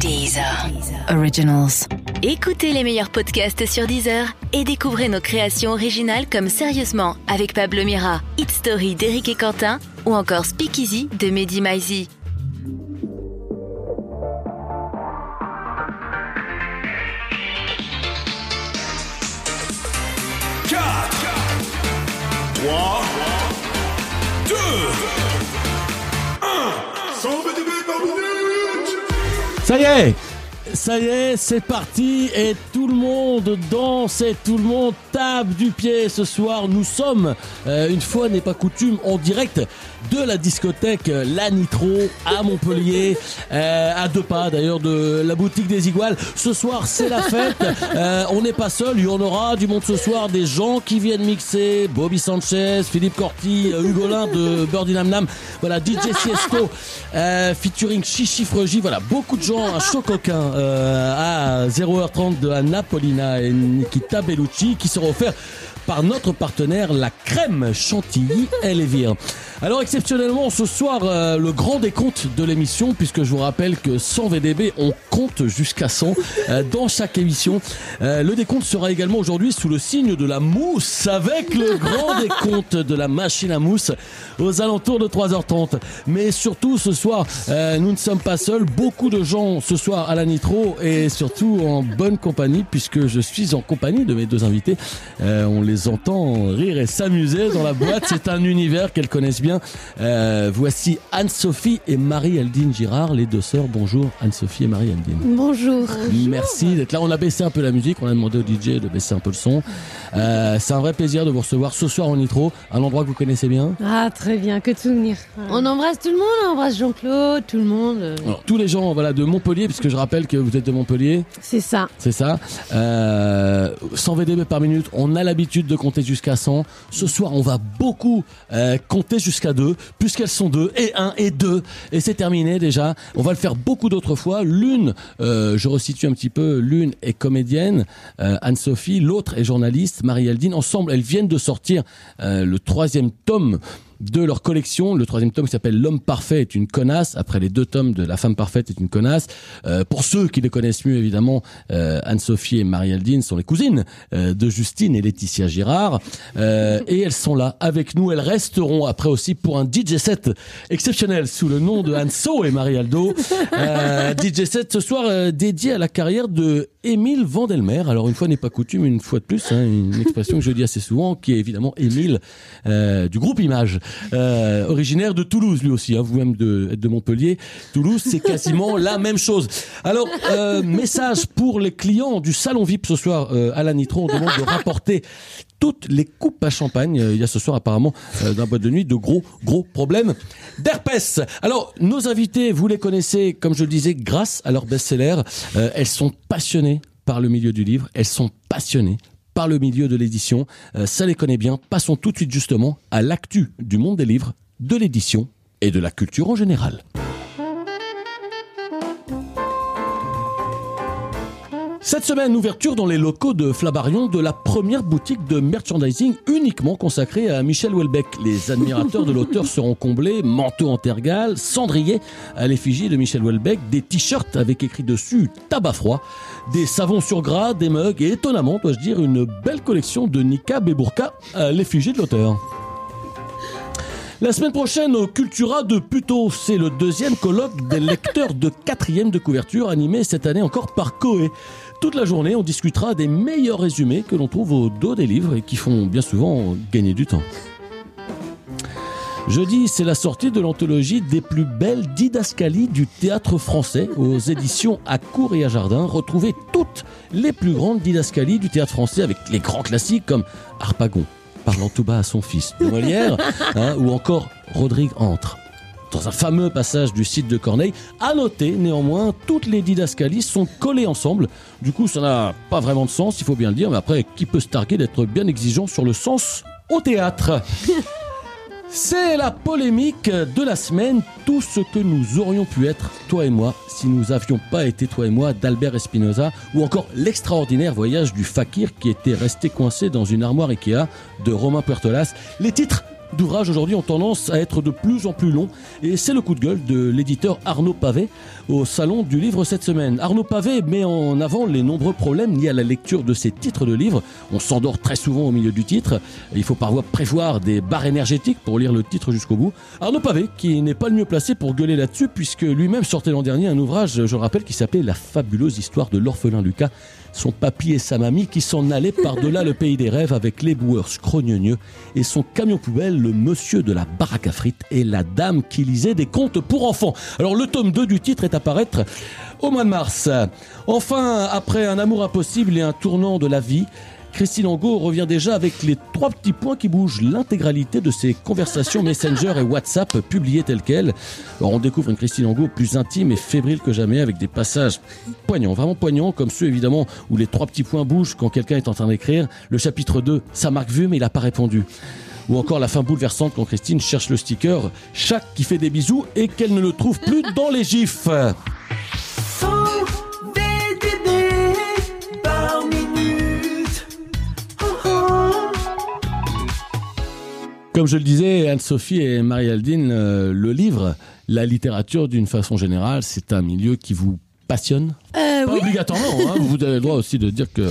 Deezer. Originals. Écoutez les meilleurs podcasts sur Deezer et découvrez nos créations originales comme Sérieusement avec Pablo Mira, Hit Story d'Éric et Quentin ou encore Speakeasy de Mehdi Maizi. Ça y est ça y est, c'est parti et tout le monde danse et tout le monde tape du pied ce soir. Nous sommes, euh, une fois n'est pas coutume, en direct de la discothèque La Nitro à Montpellier, euh, à deux pas d'ailleurs de la boutique des Iguales. Ce soir, c'est la fête. Euh, on n'est pas seul, il y en aura du monde ce soir, des gens qui viennent mixer. Bobby Sanchez, Philippe Corti, Hugolin de Birdie Nam Nam. Voilà, DJ Siesto, featuring Chichi Fregi. Voilà, beaucoup de gens, un chaud coquin à 0h30 de Anna Paulina et Nikita Bellucci qui seront offerts par notre partenaire la crème chantilly Elvire. Alors exceptionnellement ce soir euh, le grand décompte de l'émission puisque je vous rappelle que 100 VDB on compte jusqu'à 100 euh, dans chaque émission. Euh, le décompte sera également aujourd'hui sous le signe de la mousse avec le grand décompte de la machine à mousse aux alentours de 3h30. Mais surtout ce soir nous ne sommes pas seuls, beaucoup de gens ce soir à la Nitro et surtout en bonne compagnie puisque je suis en compagnie de mes deux invités. on les entend rire et s'amuser dans la boîte, c'est un univers qu'elles connaissent bien euh, voici Anne-Sophie et Marie-Aldine Girard, les deux sœurs. Bonjour Anne-Sophie et Marie-Aldine. Bonjour. Merci d'être là. On a baissé un peu la musique, on a demandé au DJ de baisser un peu le son. Euh, c'est un vrai plaisir de vous recevoir ce soir en Nitro, un endroit que vous connaissez bien. Ah très bien, que de souvenirs. On embrasse tout le monde, on embrasse Jean-Claude, tout le monde. Alors, tous les gens voilà, de Montpellier, puisque je rappelle que vous êtes de Montpellier. C'est ça. C'est ça. Euh, 100 VDB par minute, on a l'habitude de compter jusqu'à 100. Ce soir, on va beaucoup euh, compter jusqu'à 2, puisqu'elles sont 2, et 1, et 2. Et c'est terminé déjà. On va le faire beaucoup d'autres fois. L'une, euh, je resitue un petit peu, l'une est comédienne, euh, Anne-Sophie, l'autre est journaliste. Marie-Aldine. Ensemble, elles viennent de sortir le troisième tome de leur collection. Le troisième tome s'appelle L'homme parfait est une connasse. Après les deux tomes de La femme parfaite est une connasse. Euh, pour ceux qui les connaissent mieux, évidemment, euh, Anne-Sophie et Marie-Aldine sont les cousines euh, de Justine et Laetitia Girard. et elles sont là avec nous. Elles resteront après aussi pour un DJ set exceptionnel sous le nom de Anso et Marie-Aldo. DJ set ce soir dédié à la carrière de Émile Vandelmer. Alors une fois n'est pas coutume, une fois de plus, hein, une expression que je dis assez souvent, qui est évidemment Émile du groupe Image. Euh, originaire de Toulouse lui aussi, hein, vous-même de, de Montpellier. Toulouse, c'est quasiment la même chose. Alors, euh, message pour les clients du salon VIP ce soir euh, à la Nitro, on demande de rapporter toutes les coupes à champagne. Il y a ce soir apparemment dans la boîte de nuit de gros gros problèmes d'herpès. Alors nos invités, vous les connaissez comme je le disais grâce à leur best-seller. elles sont passionnées par le milieu du livre, elles sont passionnées par le milieu de l'édition. Euh, ça les connaît bien. Passons tout de suite justement à l'actu du monde des livres, de l'édition et de la culture en général. Cette semaine, ouverture dans les locaux de Flabarion de la première boutique de merchandising uniquement consacrée à Michel Houellebecq. Les admirateurs de l'auteur seront comblés, manteau en tergal, cendrier à l'effigie de Michel Houellebecq, des t-shirts avec écrit dessus tabac froid, des savons sur gras, des mugs et étonnamment, dois-je dire, une belle collection de niqab et burqa à l'effigie de l'auteur. La semaine prochaine au Cultura de Puto, c'est le deuxième colloque des lecteurs de quatrième de couverture animé cette année encore par Coé. Toute la journée, on discutera des meilleurs résumés que l'on trouve au dos des livres et qui font bien souvent gagner du temps. Jeudi, c'est la sortie de l'anthologie des plus belles didascalies du théâtre français aux éditions à Cour et à Jardin. Retrouvez toutes les plus grandes didascalies du théâtre français avec les grands classiques comme Harpagon, parlant tout bas à son fils, Molière, hein, ou encore Rodrigue Entre dans un fameux passage du site de Corneille. À noter, néanmoins, toutes les didascalies sont collées ensemble. Du coup, ça n'a pas vraiment de sens, il faut bien le dire. Mais après, qui peut se targuer d'être bien exigeant sur le sens au théâtre? C'est la polémique de la semaine, tout ce que nous aurions pu être, toi et moi, si nous avions pas été toi et moi d'Albert Espinoza, ou encore l'extraordinaire voyage du fakir qui était resté coincé dans une armoire Ikea de Romain Puertolas. Les titres d'ouvrages aujourd'hui ont tendance à être de plus en plus longs et c'est le coup de gueule de l'éditeur Arnaud Pavé au salon du livre cette semaine. Arnaud Pavé met en avant les nombreux problèmes liés à la lecture de ces titres de livres. On s'endort très souvent au milieu du titre. Il faut parfois prévoir des barres énergétiques pour lire le titre jusqu'au bout. Arnaud Pavé, qui n'est pas le mieux placé pour gueuler là-dessus, puisque lui-même sortait l'an dernier un ouvrage, je le rappelle, qui s'appelait La fabuleuse histoire de l'orphelin Lucas son papy et sa mamie qui s'en allaient par-delà le pays des rêves avec les boueurs scrogneux et son camion poubelle, le monsieur de la baraque à frites et la dame qui lisait des contes pour enfants. Alors le tome 2 du titre est à paraître au mois de mars. Enfin, après un amour impossible et un tournant de la vie, Christine Angot revient déjà avec les trois petits points qui bougent l'intégralité de ses conversations Messenger et WhatsApp publiées telles quelles. Alors on découvre une Christine Angot plus intime et fébrile que jamais avec des passages poignants, vraiment poignants, comme ceux évidemment où les trois petits points bougent quand quelqu'un est en train d'écrire. Le chapitre 2, ça marque vu mais il n'a pas répondu. Ou encore la fin bouleversante quand Christine cherche le sticker chaque qui fait des bisous et qu'elle ne le trouve plus dans les gifs. Comme je le disais, Anne-Sophie et Marie-Aldine, euh, le livre, la littérature d'une façon générale, c'est un milieu qui vous passionne? Euh, Pas oui. obligatoirement, hein, vous avez le droit aussi de dire que.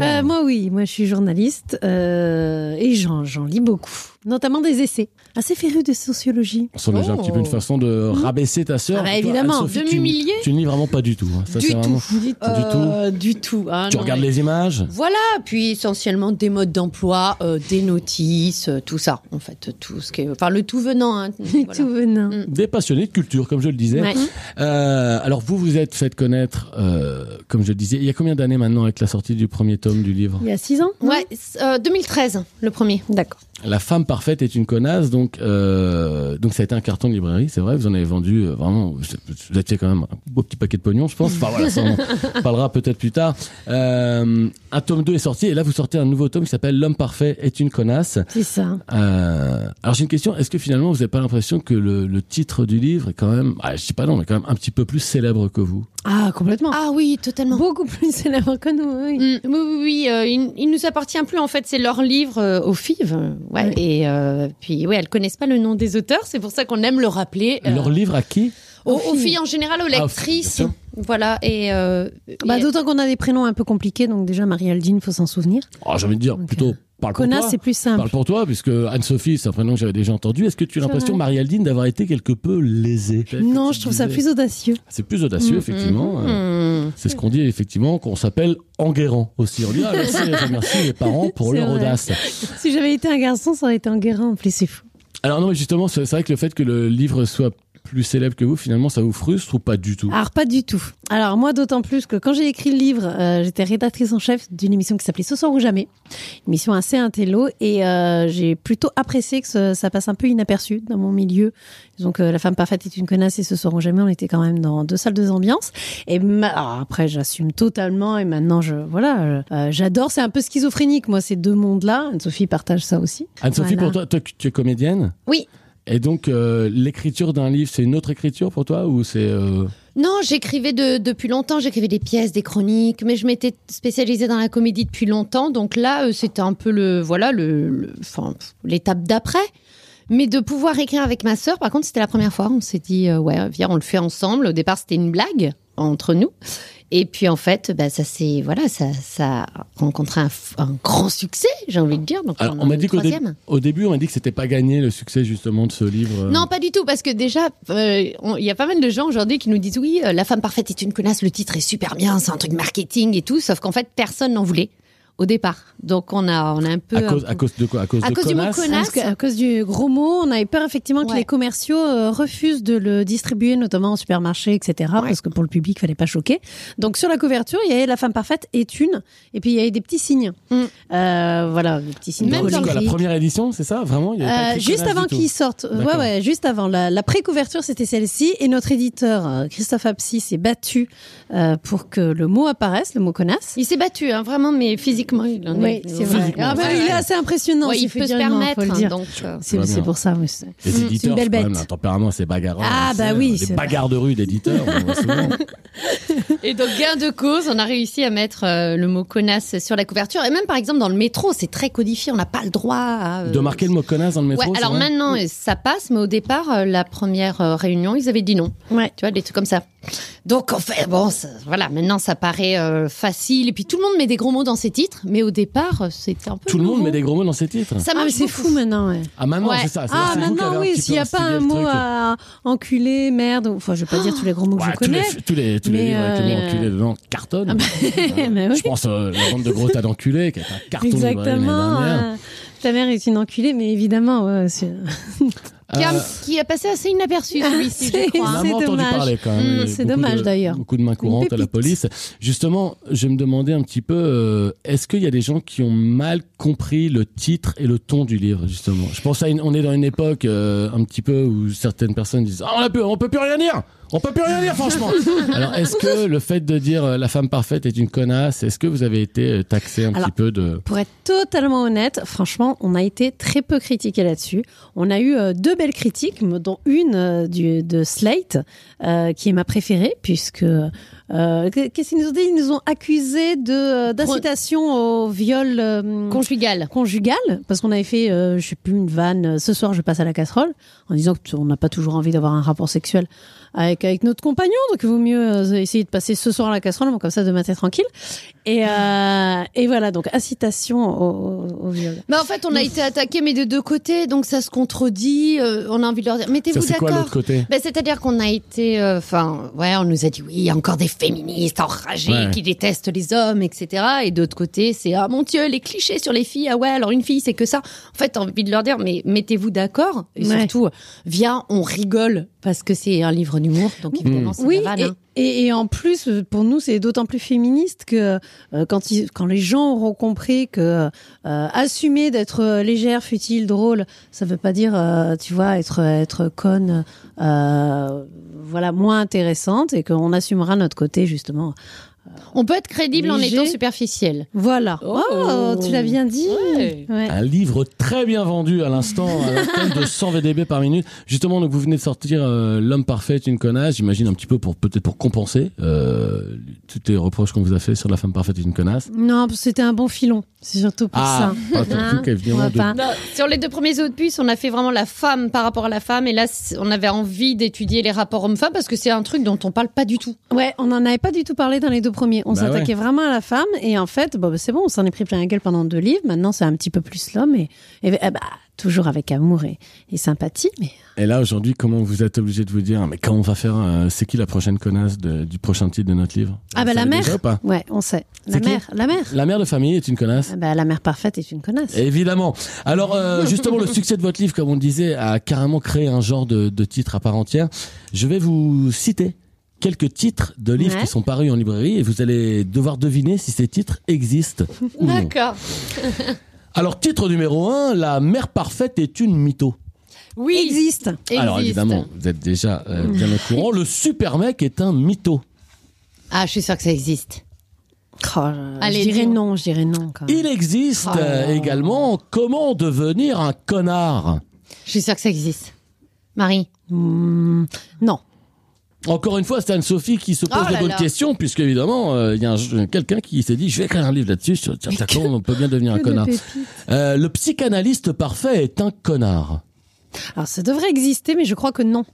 Euh, moi, oui. Moi, je suis journaliste euh, et j'en, j'en lis beaucoup. Notamment des essais. Assez féru de sociologie. Sent déjà un petit peu une façon de rabaisser ta sœur. Ah bah, évidemment, de m'humilier. tu ne lis vraiment pas du tout. hein. Ça, Du tout. vraiment- Du, Du Euh, Du tout. Ah, Tu non, regardes mais- les images Voilà, puis essentiellement des modes d'emploi, des notices, tout ça, en fait, tout ce qui est, enfin le tout venant. Hein, voilà. Tout venant. Des passionnés de culture, comme je le disais. Ouais. Alors vous vous êtes fait connaître, euh, comme je le disais, il y a combien d'années maintenant avec la sortie du premier tome du livre Il y a six ans non Ouais, euh, 2013, le premier. D'accord. La femme parfaite est une connasse, donc euh, donc ça a été un carton de librairie, c'est vrai. Vous en avez vendu euh, vraiment, vous fait quand même un beau petit paquet de pognon, je pense. Enfin voilà, ça on parlera peut-être plus tard. Euh, un tome 2 est sorti et là vous sortez un nouveau tome qui s'appelle L'homme parfait est une connasse. C'est ça. Euh, alors j'ai une question, est-ce que finalement vous n'avez pas l'impression que le, le titre du livre est quand même, ah, je dis pas non, mais quand même un petit peu plus célèbre que vous? Ah, complètement. Ah oui, totalement. Beaucoup plus célèbre que nous, oui. Mm, oui, oui, oui, euh, il, il nous appartient plus en fait, c'est leur livre euh, au FIV, ouais, Ouais. et euh, puis ouais, elles connaissent pas le nom des auteurs, c'est pour ça qu'on aime le rappeler. euh, Leur livre à qui? Aux, aux aux filles. filles en général, aux Ah, aux lectrices, voilà, et, euh, Bah, et- D'autant qu'on a des prénoms un peu compliqués, donc déjà Marie-Aldine, faut s'en souvenir. oh, J'ai envie de dire plutôt parle pour Connasse, toi. c'est plus simple. Parle pour toi, puisque Anne-Sophie, c'est un prénom que j'avais déjà entendu. Est-ce que tu as l'impression. Marie-Aldine, d'avoir été quelque peu lésée Non, je trouve ça plus audacieux. C'est plus audacieux, Mm, effectivement. mm, Euh. C'est ce qu'on dit, effectivement, qu'on s'appelle Enguerrand aussi. On dit, ah, merci, je remercie les parents pour leur vrai. audace. Si j'avais été un garçon, ça aurait été un guérin en plus, c'est fou. Alors non, mais justement, c'est vrai que le fait que le livre soit plus célèbre que vous, finalement, ça vous frustre ou pas du tout? Alors pas du tout. Alors moi d'autant plus que quand j'ai écrit le livre, euh, j'étais rédactrice en chef d'une émission qui s'appelait Ce soir ou jamais, une émission assez intello et euh, j'ai plutôt apprécié que ce- ça passe un peu inaperçu dans mon milieu. Donc euh, la femme parfaite est une connasse et Ce soir ou jamais, on était quand même dans deux salles de ambiance. Et ma- alors, après j'assume totalement et maintenant je voilà, euh, j'adore. C'est un peu schizophrénique moi ces deux mondes-là. Anne-Sophie partage ça aussi. Anne-Sophie, Voilà. pour toi, toi, tu es comédienne? Oui. Et donc, euh, l'écriture d'un livre, c'est une autre écriture pour toi ou c'est... euh, Non, j'écrivais de- depuis longtemps, j'écrivais des pièces, des chroniques, mais je m'étais spécialisée dans la comédie depuis longtemps, donc là, euh, c'était un peu le, voilà, le, l'étape d'après. Mais de pouvoir écrire avec ma sœur, par contre, c'était la première fois. On s'est dit, ouais, viens, on le fait ensemble. Au départ, c'était une blague entre nous. Et puis, en fait, bah, ça s'est, voilà, ça, ça a rencontré un, grand succès, j'ai envie de dire. Donc, Alors, on, m'a dit qu'au dé- début, on m'a dit que c'était pas gagné le succès justement de ce livre. euh. Non, pas du tout, parce que déjà, euh, il y a pas mal de gens aujourd'hui qui nous disent oui, euh, La femme parfaite est une connasse, le titre est super bien, c'est un truc marketing et tout, sauf qu'en fait, personne n'en voulait au départ. Donc on a, on a un peu. à, cause, à de quoi? À cause À de cause du mot connasse à cause du gros mot, on avait peur effectivement que les commerciaux euh, refusent de le distribuer, notamment en supermarché, etc. Ouais. Parce que pour le public, il fallait pas choquer. Donc sur la couverture, il y avait la femme parfaite est une, et puis il y avait des petits signes. Mm. Euh, voilà, des petits signes. Même dans quoi, la première édition, c'est ça? Vraiment Il y avait pas Euh, juste avant qu'ils sortent. Ouais, ouais, juste avant. La, la pré-couverture, c'était celle-ci. Et notre éditeur, Christophe Apsi, s'est battu euh, pour que le mot apparaisse, le mot connasse. Il s'est battu, hein, vraiment, mais physiquement, il en Oui, est. c'est vrai. Ah, bah, il est assez impressionnant. Ouais, il peut se permettre, hein, euh, C'est pour ça. oui, c'est- Les une éditeurs, belle c'est quand même bête. un tempérament assez bagarreur. Ah, on bah sait, oui, Des c'est bagarres de rue d'éditeurs. Et donc, gain de cause, on a réussi à mettre euh, le mot connasse sur la couverture. Et même, par exemple, dans le métro, c'est très codifié. On n'a pas le droit à, euh, De marquer le mot connasse dans le métro. Ouais, alors maintenant, euh, ça passe, mais au départ, euh, la première euh, réunion, ils avaient dit non. Ouais. Tu vois, des trucs comme ça. Donc, en fait, bon, ça- voilà, maintenant, ça paraît euh, facile. Et puis, tout le monde met des gros mots dans ses titres, mais au départ, euh, c'était un peu. Tout le monde met des gros mots dans ses titres. Ça Ah, c'est fou maintenant, ouais. Ah, maintenant, Ouais. c'est ça. Ah, maintenant, oui, s'il n'y a pas un mot à enculé, merde, enfin, je vais pas dire tous les gros mots que Ouais, je tous, les, connais. tous les, tous les livres avec le mot euh, enculé dedans cartonnent. Mais oui. Je pense euh, la bande de gros tas d'enculés qui est un carton Exactement. euh, ta mère est une enculée, mais évidemment, ouais, Qui a, Euh, qui a passé assez inaperçu, celui-ci, c'est- je crois. On a c'est entendu dommage. parler quand même. Mm, Il y a c'est dommage, d'ailleurs. Beaucoup de mains courantes à la police. Justement, je me demandais un petit peu, euh, est-ce qu'il y a des gens qui ont mal compris le titre et le ton du livre, justement? Je pense à une, on est dans une époque euh, un petit peu où certaines personnes disent ah, on, a pu, on peut plus rien dire on peut plus rien dire, franchement. Alors, est-ce que le fait de dire euh, la femme parfaite est une connasse, est-ce que vous avez été euh, taxé un Alors, petit peu de Pour être totalement honnête, franchement, on a été très peu critiqué là-dessus. On a eu euh, deux belles critiques, dont une euh, du, de Slate, euh, qui est ma préférée, puisque euh, qu'est-ce qu'ils nous ont dit? Ils nous ont accusé de d'incitation au viol euh, Conjugal. conjugal, parce qu'on avait fait, euh, je sais plus, une vanne. Ce soir, je passe à la casserole, en disant qu'on n'a pas toujours envie d'avoir un rapport sexuel avec avec notre compagnon, donc il vaut mieux euh, essayer de passer ce soir à la casserole, bon, comme ça, demain t'es tranquille. Et euh, et voilà, donc incitation au, au, au viol. Mais en fait, on a été attaqué, mais de deux côtés, donc ça se contredit. euh, on a envie de leur dire, mettez-vous c'est quoi d'accord. l'autre côté? Ben, C'est-à-dire qu'on a été, euh, enfin, ouais, on nous a dit oui, il y a encore des féministes enragées Ouais. qui détestent les hommes, etc. Et d'autre côté, c'est ah mon Dieu, les clichés sur les filles. Ah ouais, alors une fille, c'est que ça. En fait, t'as envie de leur dire, mais mettez-vous d'accord. Et Ouais. surtout, viens, on rigole parce que c'est un livre d'humour, donc évidemment, c'est Oui, et, hein. et, et en plus, pour nous, c'est d'autant plus féministe que euh, quand, ils, quand les gens auront compris que euh, assumer d'être légère, futile, drôle, ça veut pas dire, euh, tu vois, être être conne, voilà, moins intéressante, et qu'on assumera notre côté justement. On peut être crédible en étant superficiel. Voilà. Oh. Oh, tu l'as bien dit. Ouais. Ouais. Un livre très bien vendu à l'instant, à de 100 VDB par minute. Justement, donc vous venez de sortir euh, L'homme parfait est une connasse, j'imagine un petit peu pour peut-être pour compenser euh, tous les reproches qu'on vous a fait sur La femme parfaite est une connasse. Non, c'était un bon filon. C'est surtout pour Ah, ça. Hein de- Non, sur les deux premiers opus, on a fait vraiment la femme par rapport à la femme, et là, on avait envie d'étudier les rapports hommes-femmes parce que c'est un truc dont on parle pas du tout. Ouais, on n'en avait pas du tout parlé dans les deux On Bah s'attaquait vraiment à la femme et en fait, bah, c'est bon, on s'en est pris plein la gueule pendant deux livres. Maintenant, c'est un petit peu plus l'homme et, et eh bah, toujours avec amour et, et sympathie. Mais Et là aujourd'hui, comment vous êtes obligé de vous dire, mais quand on va faire, euh, c'est qui la prochaine connasse de- du prochain titre de notre livre? Ah Vous bah la mère. déjà ou pas? Ouais, on sait. La mère, la mère. La mère de famille est une connasse. Ah bah, la mère parfaite est une connasse. Évidemment. Alors euh, justement, le succès de votre livre, comme on le disait, a carrément créé un genre de, de titre à part entière. Je vais vous citer quelques titres de livres Ouais. qui sont parus en librairie et vous allez devoir deviner si ces titres existent ou non. D'accord. Alors titre numéro un, La mère parfaite est une mytho. Oui, Existe. Alors existe. évidemment, vous êtes déjà euh, bien au courant. Le super mec est un mytho. Ah, je suis sûre que ça existe. Oh, je- Allez, je dirais non, je dirais non. Quand même. Il existe Oh. euh, également Comment devenir un connard? Je suis sûre que ça existe. Marie? Hmm, non. Encore une fois, c'est Anne-Sophie qui se pose Oh de bonnes là. questions, puisque évidemment, euh, il y a un- quelqu'un qui s'est dit, je vais écrire un livre là-dessus, sur on peut bien devenir un connard. Euh, le psychanalyste parfait est un connard. Alors ça devrait exister, mais je crois que non.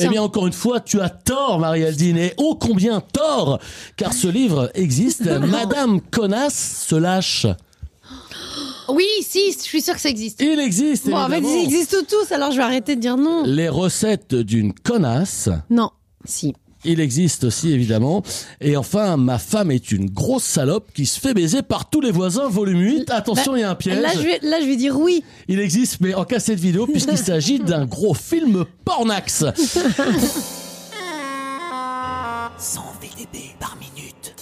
Eh bien, encore une fois, tu as tort, Marie-Aldine, et ô combien tort, car ce livre existe. Madame Connasse se lâche. Oui, si, je suis sûre que ça existe. Il existe, Bon, en fait, ils existent tous, alors je vais arrêter de dire non. Les recettes d'une connasse. Non. Si. Il existe aussi, évidemment. Et enfin, ma femme est une grosse salope qui se fait baiser par tous les voisins, volume 8. Attention, il y a un piège. Bah, Là je, vais, là, je vais dire oui. Il existe, mais en cassette vidéo, puisqu'il s'agit d'un gros film pornax. 100 VDB par minute.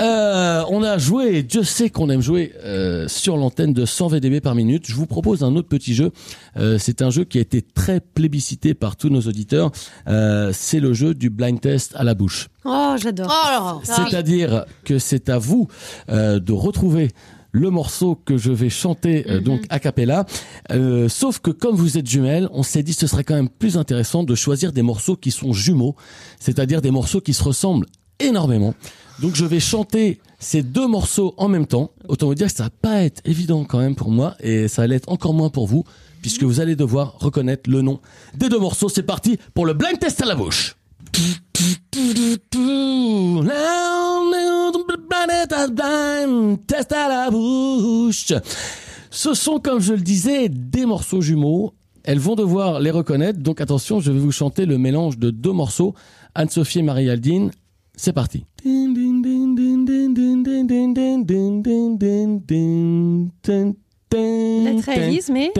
Euh, on a joué, Dieu sait qu'on aime jouer euh, sur l'antenne de 100 VDB par minute. Je vous propose un autre petit jeu. Euh, c'est un jeu qui a été très plébiscité par tous nos auditeurs. Euh, c'est le jeu du blind test à la bouche. Oh, j'adore. Oh, C'est-à-dire que c'est à vous euh, de retrouver le morceau que je vais chanter euh, donc a cappella. Euh, sauf que comme vous êtes jumelles, on s'est dit que ce serait quand même plus intéressant de choisir des morceaux qui sont jumeaux, c'est-à-dire des morceaux qui se ressemblent énormément. Donc je vais chanter ces deux morceaux en même temps. Autant vous dire que ça va pas être évident quand même pour moi et ça allait être encore moins pour vous puisque vous allez devoir reconnaître le nom des deux morceaux. C'est parti pour le blind test à la bouche. Test à la bouche. Ce sont, comme je le disais, des morceaux jumeaux. Elles vont devoir les reconnaître. Donc attention, je vais vous chanter le mélange de deux morceaux. Anne-Sophie et Marie-Aldine. C'est parti. À Élise, mais.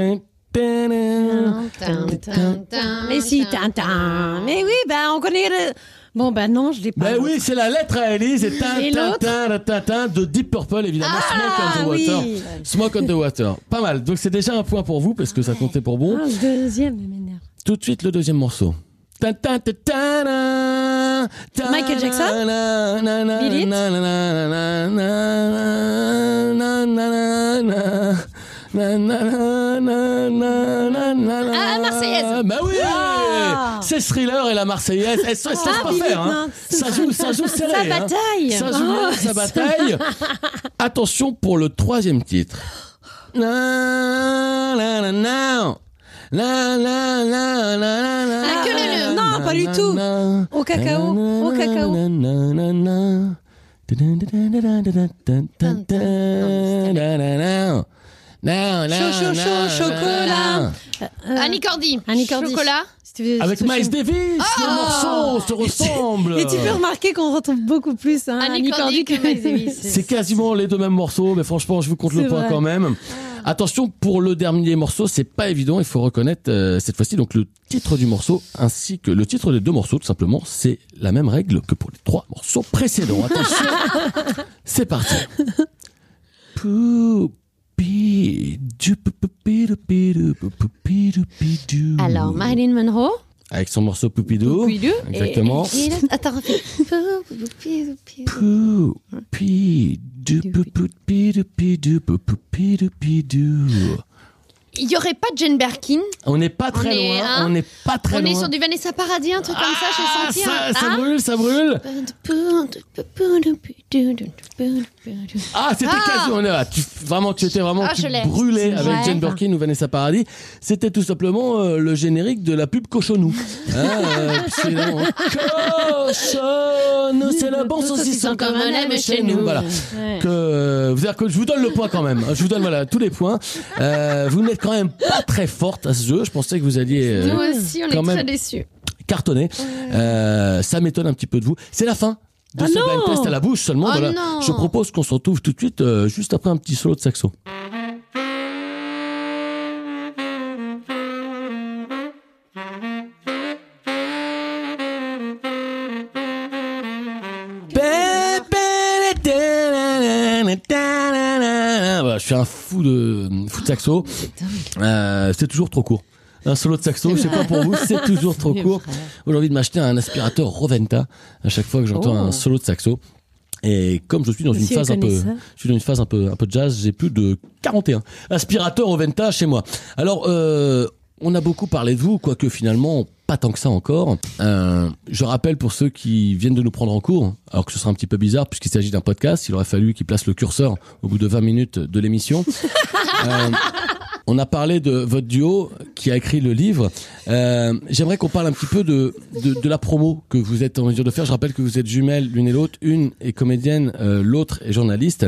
Mais si, Tintin. Mais oui, ben on connaît le. Bon, ben non, je l'ai pas. Ben oui, c'est la lettre à Elise et tin, Et tin, l'autre tin, tin, tin, de Deep Purple, évidemment. Smoke on the Ah, Water. oui. Smoke on the Water. Pas mal. Donc c'est déjà un point pour vous parce que ça comptait pour bon. Ah, le deuxième, m'énerve. Tout de suite, le deuxième morceau. Tin, tin, Michael Jackson Billy Ah, Marseillaise Bah oui C'est Thriller et la Marseillaise, elles, se laissent pas faire. Ça joue, ça joue serré. Ça bataille Ça joue oh, ça bataille Attention pour le troisième titre. La, la, la, la, la, la, La queue leu-leu. Non, pas du tout. Au cacao, au cacao. Chaud, chaud, chaud, chocolat. na. Annie Cordy. Annie Cordy. Chocolat. Avec Miles. Davis, les morceaux se ressemblent. Et tu peux remarquer qu'on retrouve beaucoup plus hein, Annie Cordy que Miles Davis. C'est quasiment les deux mêmes morceaux, mais franchement, je vous compte le C'est point vrai. quand même. Attention, pour le dernier morceau, c'est pas évident. Il faut reconnaître euh, cette fois-ci donc le titre du morceau ainsi que le titre des deux morceaux. Tout simplement, c'est la même règle que pour les trois morceaux précédents. Attention, c'est parti. Poupi, du poupi, du pi, du poupi, du pi, du. Alors, Marilyn Monroe. Avec son morceau Poupidou. Poupidou. Exactement. Et, attends, refais. Poupidou. Poupi, du poupi, Il y aurait pas de Jane Birkin. On n'est pas On très est, loin. hein, on n'est pas très On loin. est sur du Vanessa Paradis, un truc comme ça, Ah, j'ai senti. ça, hein. ça Ah. brûle, ça brûle. Ah, c'était Ah. quasi. On est là. Tu, vraiment, tu étais vraiment Ah, tu je brûlais avec Ouais. Jane Birkin ou Vanessa Paradis. C'était tout simplement euh, le générique de la pub Cochonou. Hein, euh, Cochonou, c'est le bon saucisson comme on aime chez nous. Voilà. Ouais. Que, euh, vous dire que je vous donne le point quand même. Je vous donne voilà tous les points. Euh, vous n'êtes quand même pas très forte à ce jeu. Je pensais que vous alliez euh, Nous aussi, on quand est très déçus. cartonner. Euh, ça m'étonne un petit peu de vous. C'est la fin de Ah ce blind test à la bouche seulement. Oh Je propose qu'on se retrouve tout de suite, euh, juste après un petit solo de saxo. Voilà, je suis un fou de, fou de saxo. Euh, c'est toujours trop court. Un solo de saxo, je sais pas pour vous, c'est toujours trop court. J'ai envie de m'acheter un aspirateur Roventa à chaque fois que j'entends Oh. un solo de saxo. Et comme je suis dans une phase un peu, ça. je suis dans une phase un peu, un peu jazz, j'ai plus de 41 aspirateurs Roventa chez moi. Alors, euh, on a beaucoup parlé de vous, quoique finalement pas tant que ça encore. Euh, je rappelle pour ceux qui viennent de nous prendre en cours, alors que ce sera un petit peu bizarre puisqu'il s'agit d'un podcast, il aurait fallu qu'ils placent le curseur au bout de 20 minutes de l'émission. Euh, on a parlé de votre duo qui a écrit le livre. Euh, J'aimerais qu'on parle un petit peu de, de, de la promo que vous êtes en mesure de faire. Je rappelle que vous êtes jumelles l'une et l'autre. Une est comédienne, euh, l'autre est journaliste.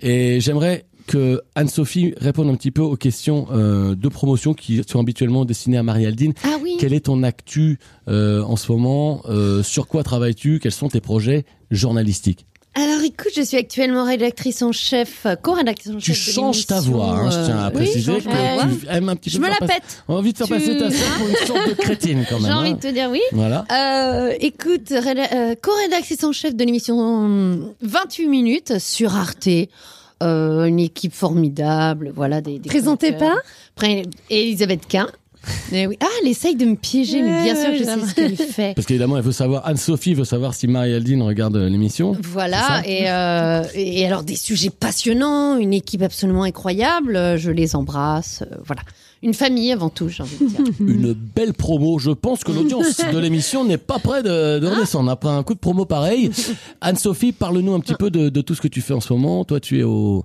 Et j'aimerais que Anne-Sophie réponde un petit peu aux questions euh, de promotion qui sont habituellement destinées à Marie-Aldine. Ah oui. Quel est ton actu euh, en ce moment Euh, Sur quoi travailles-tu? Quels sont tes projets journalistiques? Alors écoute, je suis actuellement rédactrice en chef, co-rédactrice en Tu chef. de changes ta voix, hein, je tiens à préciser oui, je tu un petit peu Je me la pète. On a envie de faire Tu- passer ta sœur pour une sorte de crétine quand même. J'ai envie hein. de te dire oui. Voilà. Euh, écoute, réda- euh, co-rédactrice en chef de l'émission euh, 28 minutes sur Arte. Euh, une équipe formidable, voilà des. des Présenté chroniqueurs. par Elisabeth Quint. Mais oui. Ah, elle essaye de me piéger, mais bien sûr que je sais ce qu'elle fait. Parce qu'évidemment, elle veut savoir, Anne-Sophie veut savoir si Marie-Aldine regarde euh, l'émission. Voilà, et, euh, et alors des sujets passionnants, une équipe absolument incroyable, euh, je les embrasse, voilà. Une famille avant tout, j'ai envie de dire. Une belle promo. Je pense que l'audience de l'émission n'est pas près de, de redescendre après un coup de promo pareil. Anne-Sophie, parle-nous un petit peu de, de tout ce que tu fais en ce moment. Toi, tu es au,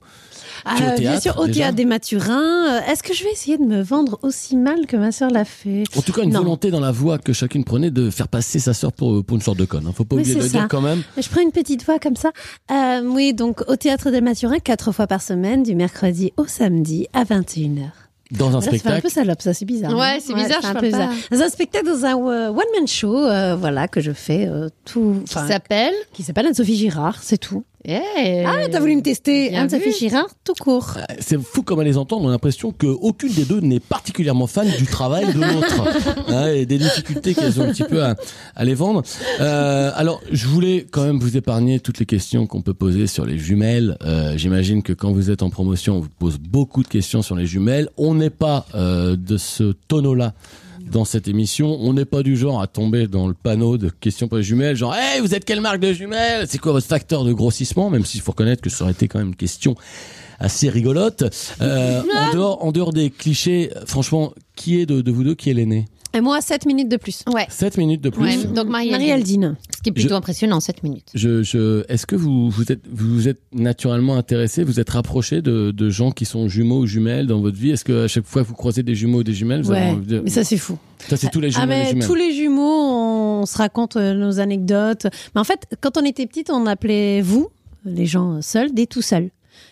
tu es au Euh, bien théâtre, sûr, au déjà théâtre des Mathurins. Euh, Est-ce que je vais essayer de me vendre aussi mal que ma sœur l'a fait? En tout cas, une Non. volonté dans la voix que chacune prenait de faire passer sa sœur pour, pour une sorte de conne. hein. Faut pas oublier de le dire quand même. Je prends une petite voix comme ça. Euh, oui, donc au théâtre des Mathurins, quatre fois par semaine, du mercredi au samedi à 21h. Dans un Là, ça fait un spectacle. peu salope, ça, c'est bizarre. Ouais, hein. c'est bizarre, c'est je un parle peu pas. bizarre. Dans un spectacle, dans un euh, one-man show, euh, voilà, que je fais euh, tout. Qui s'appelle qui s'appelle Anne-Sophie Girard, c'est tout. Eh, Ah, t'as voulu me tester Anne-Sophie vu. Girard, tout court. C'est fou comme à les entendre, on a l'impression qu'aucune des deux n'est particulièrement fan du travail de l'autre. Hein, et des difficultés qu'elles ont un petit peu à, à les vendre. Euh, alors, je voulais quand même vous épargner toutes les questions qu'on peut poser sur les jumelles. Euh, J'imagine que quand vous êtes en promotion, on vous pose beaucoup de questions sur les jumelles. On n'est pas euh, de ce tonneau-là dans cette émission. On n'est pas du genre à tomber dans le panneau de questions pour les jumelles, genre Hey, vous êtes quelle marque de jumelles? C'est quoi votre facteur de grossissement? Même s'il faut reconnaître que ça aurait été quand même une question assez rigolote. Euh, en, dehors, en dehors des clichés, franchement, qui est de, de vous deux qui est l'aîné? Et moi, 7 minutes de plus. Ouais. 7 minutes de plus. Ouais, donc Marie, Marie-Aldine. Qui est plutôt Je- impressionnant, 7 minutes. Je, je, Est-ce que vous vous êtes vous êtes naturellement intéressé, vous êtes rapproché de, de gens qui sont jumeaux ou jumelles dans votre vie? Est-ce que à chaque fois que vous croisez des jumeaux ou des jumelles, vous avez Ouais, envie de- mais ça, c'est fou. Ça, c'est tous les jumeaux Ah les jumelles. tous les jumeaux, on se raconte euh, nos anecdotes. Mais en fait, quand on était petite, on appelait vous, les gens seuls, des tout seuls.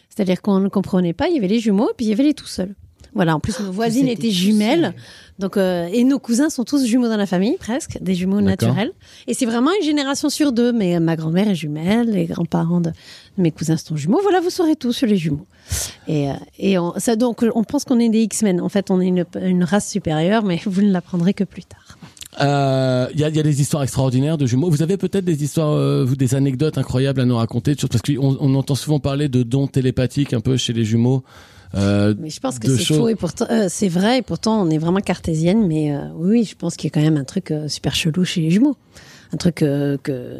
C'est-à-dire qu'on ne comprenait pas, il y avait les jumeaux et puis il y avait les tout seuls. Voilà, en plus nos voisines étaient jumelles. Donc euh, et nos cousins sont tous jumeaux dans la famille presque, des jumeaux naturels. Et c'est vraiment une génération sur deux, mais euh, ma grand-mère est jumelle, les grands-parents de, mes cousins sont jumeaux. Voilà, vous saurez tout sur les jumeaux. Et, euh, et on, ça donc on pense qu'on est des X-Men. En fait, on est une, une race supérieure, mais vous ne l'apprendrez que plus tard. Euh, Il y, a, y a des histoires extraordinaires de jumeaux. Vous avez peut-être des histoires, euh, des anecdotes incroyables à nous raconter, parce qu'on on entend souvent parler de dons télépathiques un peu chez les jumeaux. Euh, Mais je pense que de c'est faux et pourtant euh, c'est vrai et pourtant on est vraiment cartésienne. Mais euh, oui, je pense qu'il y a quand même un truc euh, super chelou chez les jumeaux, un truc euh, que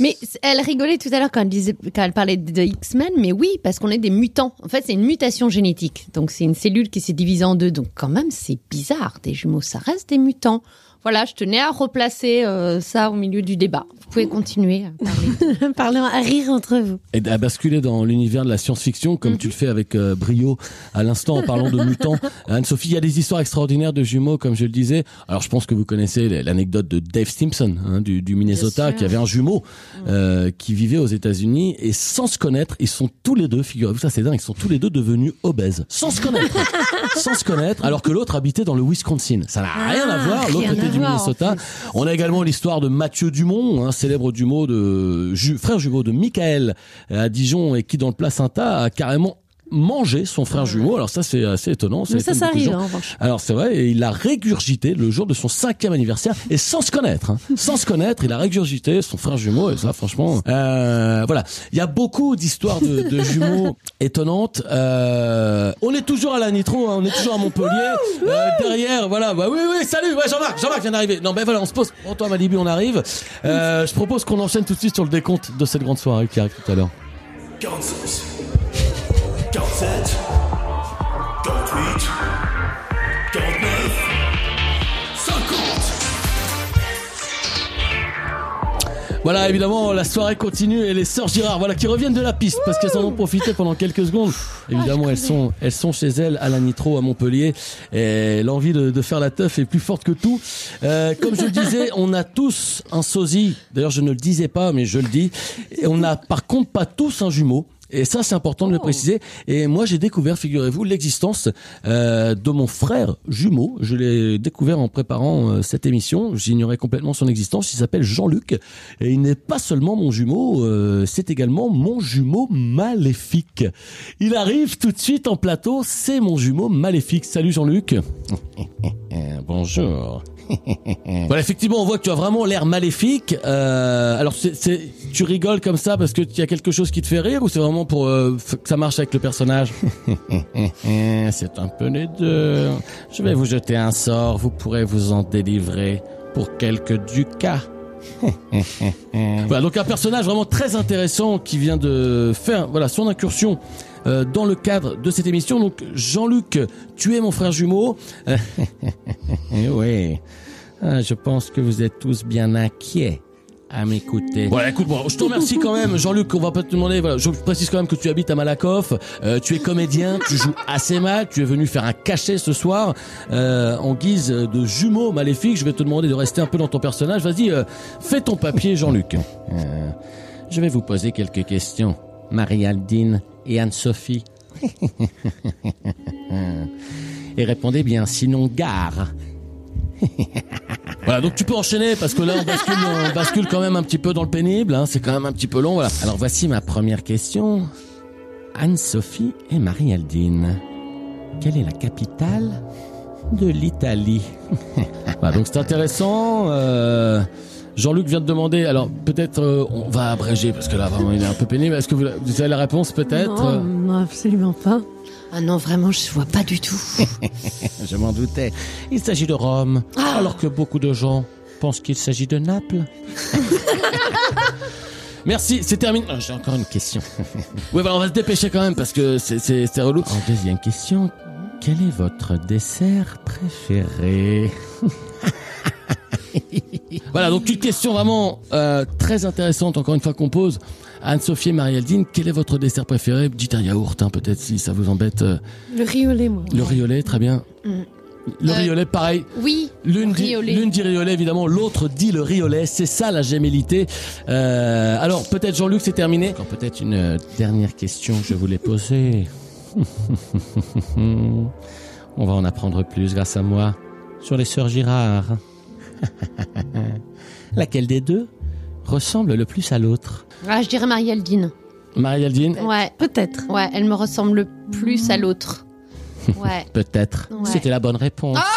Mais elle rigolait tout à l'heure quand elle disait, quand elle parlait de X-Men, mais oui, parce qu'on est des mutants. En fait, c'est une mutation génétique. Donc, c'est une cellule qui s'est divisée en deux. Donc, quand même, c'est bizarre. Des jumeaux, ça reste des mutants. Voilà, je tenais à replacer euh, ça au milieu du débat. Vous pouvez continuer à parler. parlons à rire entre vous. et à basculer dans l'univers de la science-fiction comme tu le fais avec euh, brio à l'instant en parlant de mutants. Anne-Sophie, il y a des histoires extraordinaires de jumeaux comme je le disais. Alors je pense que vous connaissez l'anecdote de Dave Simpson hein, du, du Minnesota qui avait un jumeau euh, qui vivait aux États-Unis et sans se connaître, ils sont tous les deux, figurez-vous ça c'est dingue, ils sont tous les deux devenus obèses sans se connaître. sans se connaître alors que l'autre habitait dans le Wisconsin. Ça n'a rien à voir, l'autre à du voir, en Minnesota. On a également l'histoire de Mathieu Dumont, un célèbre jumeau de ju- frère jumeau de Michael euh, à Dijon et qui dans le placenta a carrément mangé son frère jumeau. Alors ça c'est assez étonnant. Mais ça, ça arrive hein, en revanche. Alors c'est vrai, et il l'a régurgité le jour de son cinquième anniversaire et sans se connaître, hein. sans se connaître, il a régurgité son frère jumeau et ça franchement, euh, voilà, il y a beaucoup d'histoires de, de jumeaux étonnantes. Euh, on est toujours à la Nitro, hein, on est toujours à Montpellier, Euh, derrière, voilà, bah oui oui, salut, ouais Jean-Marc, Jean-Marc vient d'arriver. Non ben voilà, on se pose, pour toi Malibu, on arrive. Euh, je propose qu'on enchaîne tout de suite sur le décompte de cette grande soirée qui arrive tout à l'heure. 46, 47, 48, 49, 50. Voilà, évidemment, la soirée continue et les sœurs Girard, voilà, qui reviennent de la piste parce qu'elles en ont profité pendant quelques secondes. Évidemment, elles sont, elles sont chez elles à la Nitro à Montpellier et l'envie de, de faire la teuf est plus forte que tout. Euh, comme je le disais, on a tous un sosie. D'ailleurs, je ne le disais pas, mais je le dis. Et on n'a par contre pas tous un jumeau. Et ça, c'est important de le préciser. Et moi, j'ai découvert, figurez-vous, l'existence euh, de mon frère jumeau. Je l'ai découvert en préparant euh, cette émission. J'ignorais complètement son existence. Il s'appelle Jean-Luc. Et il n'est pas seulement mon jumeau, euh, c'est également mon jumeau maléfique. Il arrive tout de suite en plateau. C'est mon jumeau maléfique. Salut Jean-Luc. Bonjour. Voilà, effectivement, on voit que tu as vraiment l'air maléfique. Euh, alors, c'est, tu rigoles comme ça parce que tu as quelque chose qui te fait rire ou c'est vraiment pour euh, que ça marche avec le personnage C'est un peu les deux. Je vais vous jeter un sort, vous pourrez vous en délivrer pour quelques ducats. voilà, donc un personnage vraiment très intéressant qui vient de faire voilà son incursion euh, dans le cadre de cette émission. Donc Jean-Luc, tu es mon frère jumeau. Eh oui. Ah, je pense que vous êtes tous bien inquiets à m'écouter. Voilà, écoute, bon, je te remercie quand même, Jean-Luc. On va pas te demander. Voilà, je précise quand même que tu habites à Malakoff. euh, tu es comédien, tu joues assez mal. Tu es venu faire un cachet ce soir euh, en guise de jumeau maléfique. Je vais te demander de rester un peu dans ton personnage. Vas-y, euh, fais ton papier, Jean-Luc. Euh, je vais vous poser quelques questions, Marie-Aldine et Anne-Sophie. et répondez bien, sinon gare. Voilà, donc tu peux enchaîner parce que là on bascule, on bascule quand même un petit peu dans le pénible, hein, c'est quand même un petit peu long. Voilà. Alors voici ma première question. Anne-Sophie et Marie-Aldine, quelle est la capitale de l'Italie? Voilà, donc c'est intéressant. euh, Jean-Luc vient de demander, alors peut-être euh, on va abréger parce que là vraiment il est un peu pénible. Est-ce que vous, vous avez la réponse peut-être? Non, non, absolument pas. Ah non, vraiment, je vois pas du tout. Je m'en doutais. Il s'agit de Rome, alors que beaucoup de gens pensent qu'il s'agit de Naples. Merci, c'est terminé. Ah, J'ai encore une question. oui, voilà, on va se dépêcher quand même parce que c'est- c'est c'est relou. En deuxième question, quel est votre dessert préféré? Voilà, donc une question vraiment euh, très intéressante, encore une fois qu'on pose. Anne-Sophie et Marie-Aldine, quel est votre dessert préféré? Dites un yaourt, hein, peut-être, si ça vous embête. euh, Le riolet, moi. le riolet, très bien. Mm. Le Euh, riolet, pareil. Oui, L'une dit, riolet. l'une dit riolet, évidemment. L'autre dit le riolet. C'est ça, la gémellité. Euh, alors, peut-être, Jean-Luc, c'est terminé. Encore peut-être une euh, dernière question que je voulais poser. On va en apprendre plus grâce à moi sur les sœurs Girard. Laquelle des deux ressemble le plus à l'autre? Ah, je dirais Marie-Aldine. Marie-Aldine? Ouais, Peut-être. ouais, elle me ressemble le plus à l'autre. Ouais. Peut-être. Ouais. C'était la bonne réponse.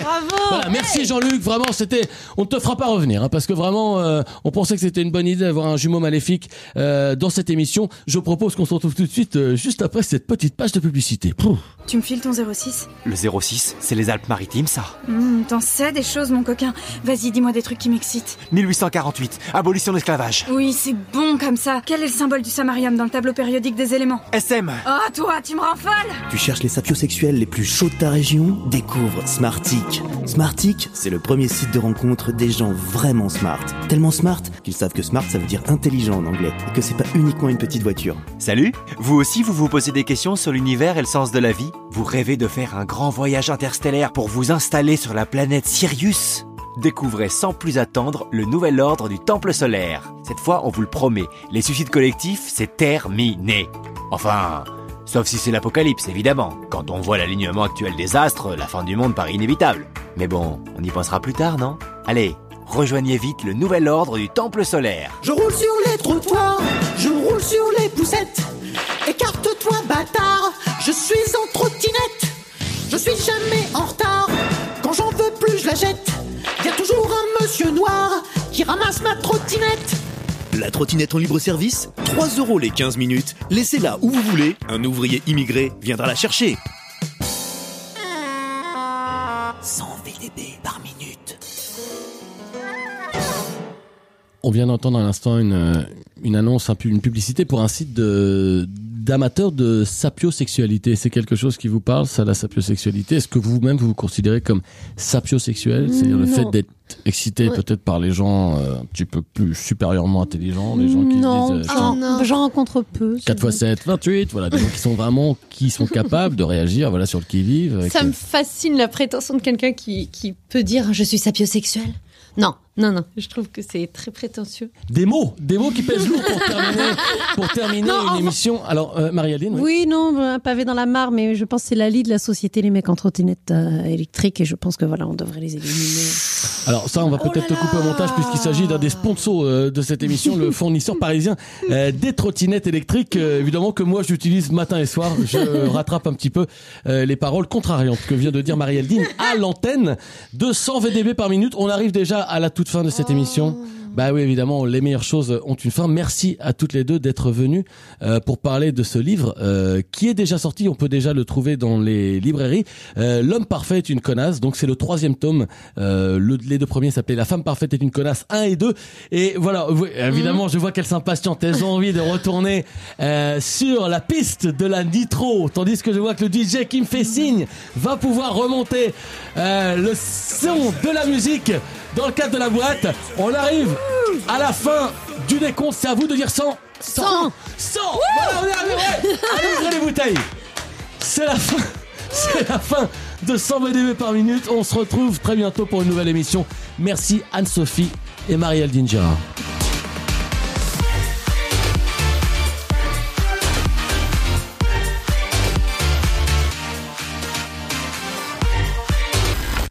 Bravo Voilà, merci Jean-Luc. Vraiment, c'était. On ne te fera pas revenir, hein, parce que vraiment, euh, on pensait que c'était une bonne idée d'avoir un jumeau maléfique euh, dans cette émission. Je propose qu'on se retrouve tout de suite, euh, juste après cette petite page de publicité. Pouf. Tu me files ton 06 Le 06, c'est les Alpes-Maritimes, ça. Hum, T'en sais des choses, mon coquin. Vas-y, dis-moi des trucs qui m'excitent. 1848, abolition de l'esclavage. Oui, c'est bon comme ça. Quel est le symbole du samarium dans le tableau périodique des éléments? SM, Oh, toi, tu me rends folle Tu cherches les sapiosexuels les plus chauds de ta région? Découvre Smartic. Smartic, c'est le premier site de rencontre des gens vraiment smart. Tellement smart qu'ils savent que smart ça veut dire intelligent en anglais et que c'est pas uniquement une petite voiture. Salut Vous aussi, vous vous posez des questions sur l'univers et le sens de la vie? Vous rêvez de faire un grand voyage interstellaire pour vous installer sur la planète Sirius? Découvrez sans plus attendre le nouvel ordre du Temple solaire. Cette fois, on vous le promet, les suicides collectifs, c'est terminé. Enfin, sauf si c'est l'apocalypse, évidemment. Quand on voit l'alignement actuel des astres, la fin du monde paraît inévitable. Mais bon, on y pensera plus tard, non? Allez, rejoignez vite le nouvel ordre du Temple solaire. Je roule sur les trottoirs, je roule sur les poussettes. Écarte-toi, bâtard, je suis en trottinette. Je suis jamais en retard, quand j'en veux plus, je la jette. Y a toujours un monsieur noir qui ramasse ma trottinette. La trottinette en libre service 3 euros les 15 minutes. Laissez-la où vous voulez, un ouvrier immigré viendra la chercher. 100 VDB par minute. On vient d'entendre à l'instant une, euh, une annonce, une publicité pour un site de d'amateurs de sapiosexualité. C'est quelque chose qui vous parle, ça, la sapiosexualité? Est-ce que vous-même vous vous considérez comme sapiosexuel? C'est-à-dire le fait d'être excité Ouais. peut-être par les gens euh, un petit peu plus supérieurement intelligents, les gens qui non, se disent euh, j'en- non. j'en rencontre peu. 4 x 7, 28, voilà, des gens qui sont vraiment, qui sont capables de réagir, voilà, sur le qui-vive. Ça euh, me fascine la prétention de quelqu'un qui, qui peut dire je suis sapiosexuel. Non, Non, non, je trouve que c'est très prétentieux. Des mots, des mots qui pèsent lourd pour terminer, pour terminer une émission. Alors, euh, Marie-Aline, oui. Oui, non, un pavé dans la mare, mais je pense que c'est la lie de la société, les mecs en trottinette euh, électrique, et je pense que voilà, on devrait les éliminer. Alors ça, on va peut-être te couper au montage puisqu'il s'agit d'un des sponsors euh, de cette émission, le fournisseur parisien euh, des trottinettes électriques. Euh, évidemment que moi, j'utilise matin et soir. Je rattrape un petit peu euh, les paroles contrariantes que vient de dire Marie Dine à l'antenne. 200 VDB par minute. On arrive déjà à la toute fin de cette émission. Bah oui, évidemment, les meilleures choses ont une fin. Merci à toutes les deux d'être venues euh, pour parler de ce livre euh, qui est déjà sorti. On peut déjà le trouver dans les librairies. Euh, L'homme parfait est une connasse. Donc c'est le troisième tome. Euh, le- les deux premiers s'appelaient La femme parfaite est une connasse 1 et 2. Et voilà, oui, évidemment, je vois qu'elles s'impatientent. Elles ont envie de retourner euh, sur la piste de la nitro. Tandis que je vois que le DJ qui me fait signe va pouvoir remonter euh, le son de la musique dans le cadre de la boîte. On arrive à la fin du décompte. C'est à vous de dire 100. 100. 100. Voilà, on est arrivé. Allez, ouvrez les bouteilles. C'est la fin. C'est la fin de 100 VDB par minute. On se retrouve très bientôt pour une nouvelle émission. Merci Anne-Sophie et Marie-Aldine Gérard.